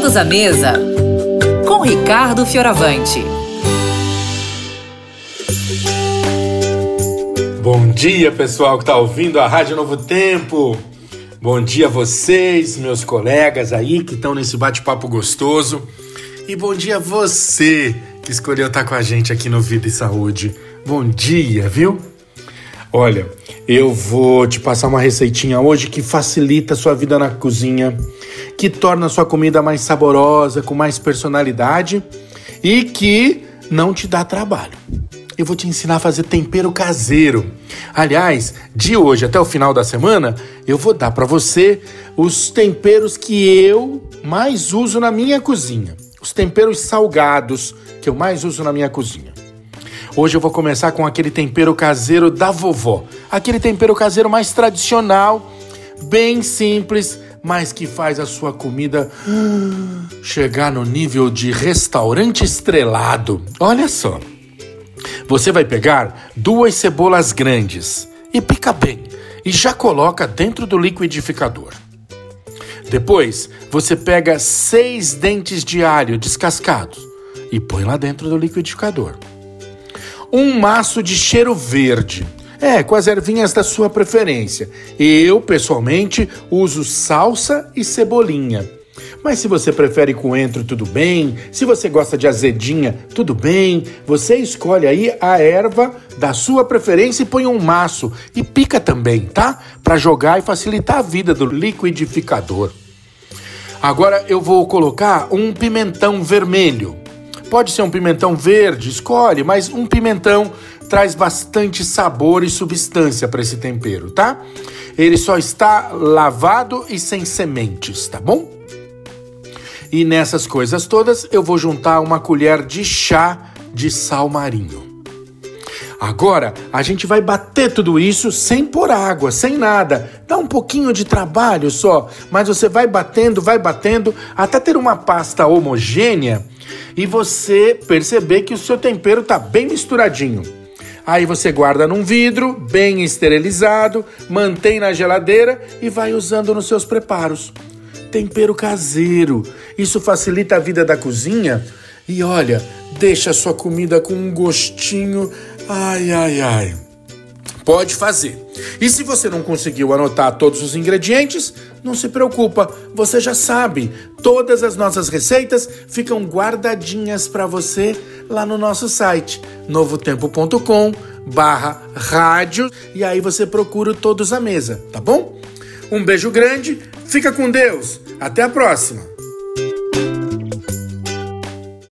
Todos à mesa com Ricardo Fioravante. Bom dia, pessoal que está ouvindo a Rádio Novo Tempo. Bom dia a vocês, meus colegas aí que estão nesse bate-papo gostoso. E bom dia a você que escolheu estar com a gente aqui no Vida e Saúde. Bom dia, viu? Olha, eu vou te passar uma receitinha hoje que facilita a sua vida na cozinha, que torna a sua comida mais saborosa, com mais personalidade e que não te dá trabalho. Eu vou te ensinar a fazer tempero caseiro. Aliás, de hoje até o final da semana, eu vou dar para você os temperos que eu mais uso na minha cozinha. Os temperos salgados que eu mais uso na minha cozinha. Hoje eu vou começar com aquele tempero caseiro da vovó. Aquele tempero caseiro mais tradicional, bem simples, mas que faz a sua comida chegar no nível de restaurante estrelado. Olha só. Você vai pegar duas cebolas grandes e pica bem e já coloca dentro do liquidificador. Depois, você pega seis dentes de alho descascados e põe lá dentro do liquidificador um maço de cheiro verde. É, com as ervinhas da sua preferência. Eu, pessoalmente, uso salsa e cebolinha. Mas se você prefere coentro, tudo bem. Se você gosta de azedinha, tudo bem. Você escolhe aí a erva da sua preferência e põe um maço. E pica também, tá? Para jogar e facilitar a vida do liquidificador. Agora eu vou colocar um pimentão vermelho. Pode ser um pimentão verde, escolhe, mas um pimentão traz bastante sabor e substância para esse tempero, tá? Ele só está lavado e sem sementes, tá bom? E nessas coisas todas eu vou juntar uma colher de chá de sal marinho. Agora a gente vai bater tudo isso sem pôr água, sem nada. Dá um pouquinho de trabalho só, mas você vai batendo, vai batendo até ter uma pasta homogênea e você perceber que o seu tempero está bem misturadinho. Aí você guarda num vidro, bem esterilizado, mantém na geladeira e vai usando nos seus preparos. Tempero caseiro. Isso facilita a vida da cozinha e olha, deixa a sua comida com um gostinho. Ai, ai, ai. Pode fazer. E se você não conseguiu anotar todos os ingredientes, não se preocupa, você já sabe. Todas as nossas receitas ficam guardadinhas para você lá no nosso site novotempo.com barra rádio e aí você procura todos à mesa, tá bom? Um beijo grande, fica com Deus, até a próxima!